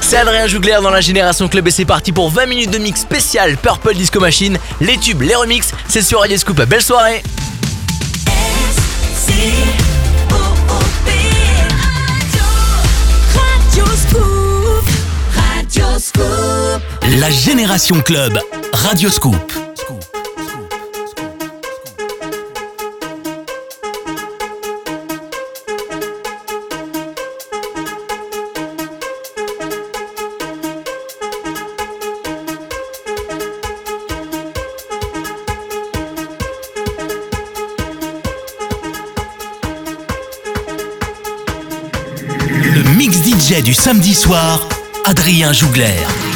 C'est Adrien Jougler dans la Génération Club et c'est parti pour 20 minutes de mix spécial Purple Disco Machine, les tubes, les remixes, c'est sur Radio Scoop, belle soirée. La Génération Club, Radio Scoop. Du samedi soir, Adrien Jougler.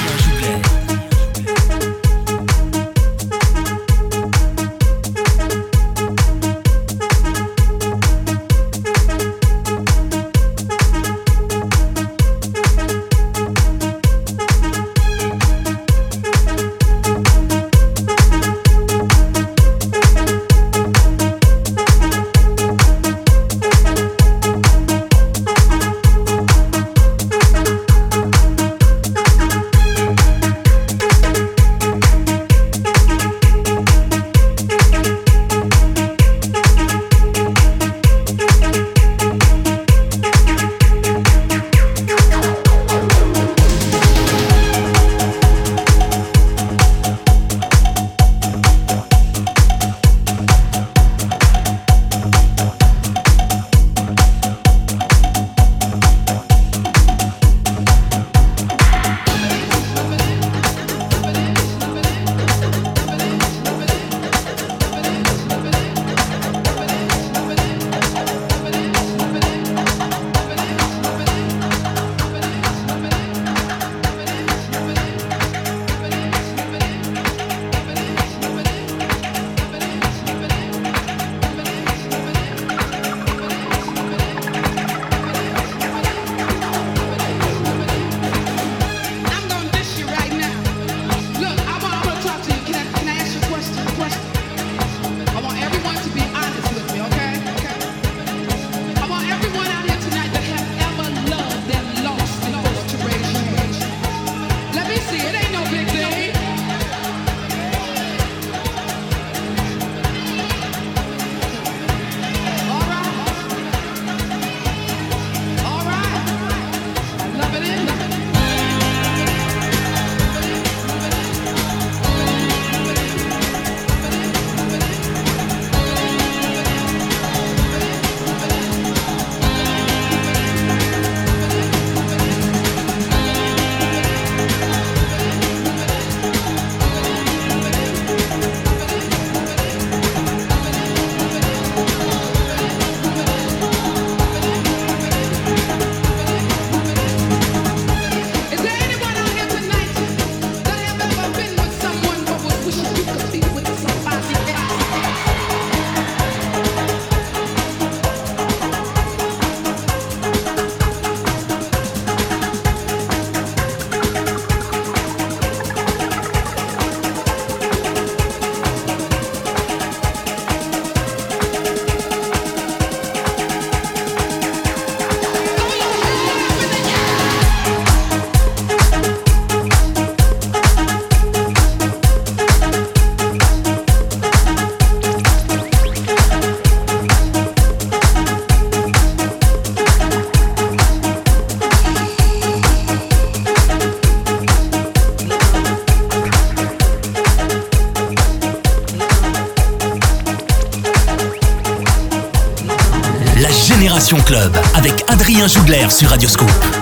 Club avec Adrien Jougler sur Radioscope.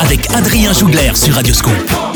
Avec Adrien Jougler sur Radioscope.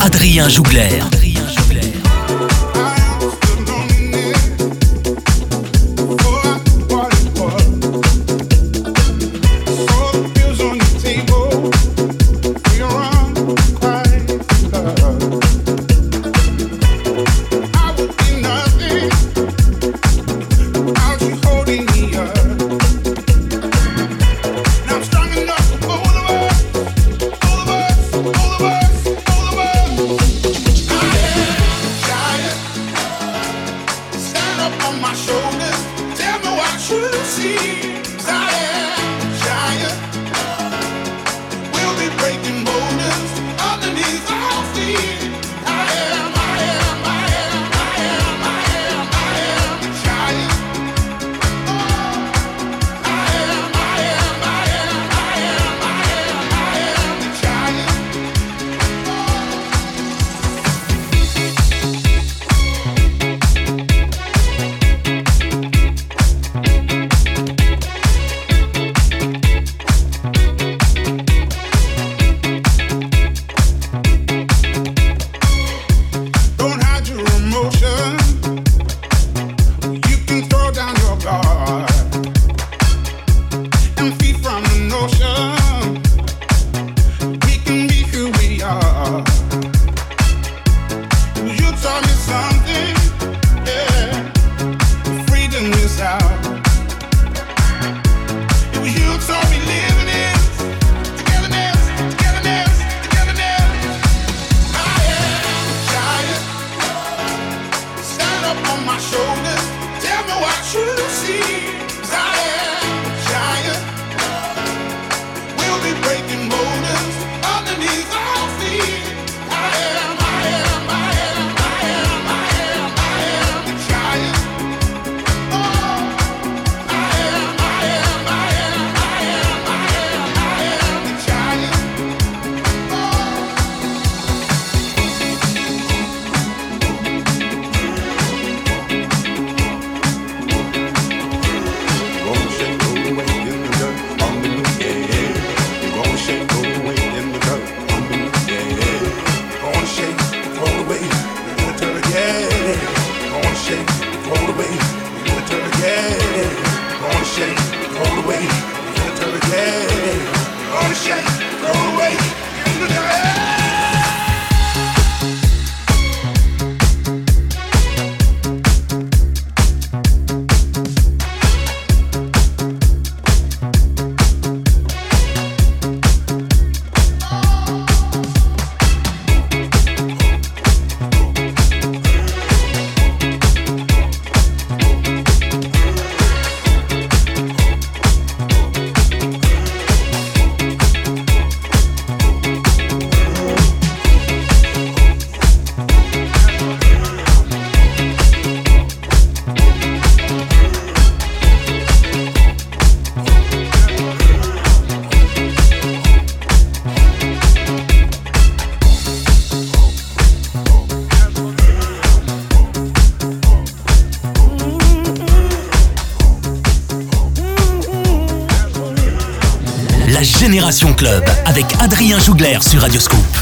Adrien Jougler. Wow. Génération Club avec Adrien Jougler sur Radioscope.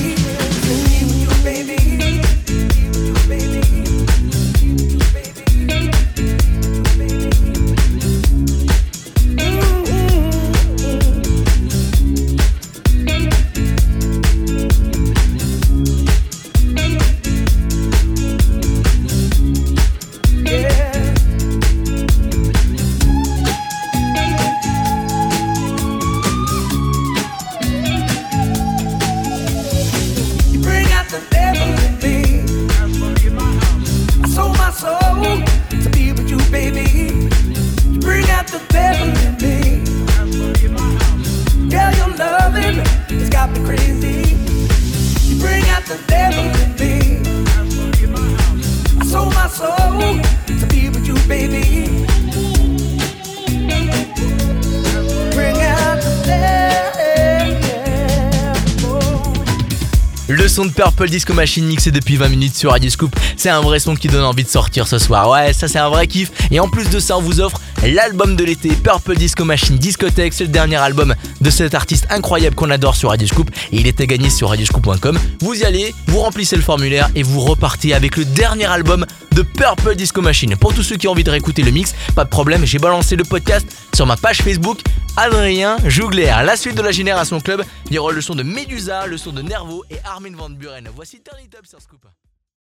Le son de Purple Disco Machine mixé depuis 20 minutes sur Radio Scoop, c'est un vrai son qui donne envie de sortir ce soir. Ouais, ça c'est un vrai kiff. Et en plus de ça, on vous offre l'album de l'été, Purple Disco Machine Discothèque. C'est le dernier album de cet artiste incroyable qu'on adore sur Radio Scoop. Et il était gagné sur radioscoop.com. Vous y allez, vous remplissez le formulaire et vous repartez avec le dernier album de Purple Disco Machine. Pour tous ceux qui ont envie de réécouter le mix, pas de problème, j'ai balancé le podcast sur ma page Facebook Adrien Jougler. La suite de la Génération Club, il y aura le son de Medusa, le son de Nervo et Armin Van Buren. Voici Turn It Up sur Scoop.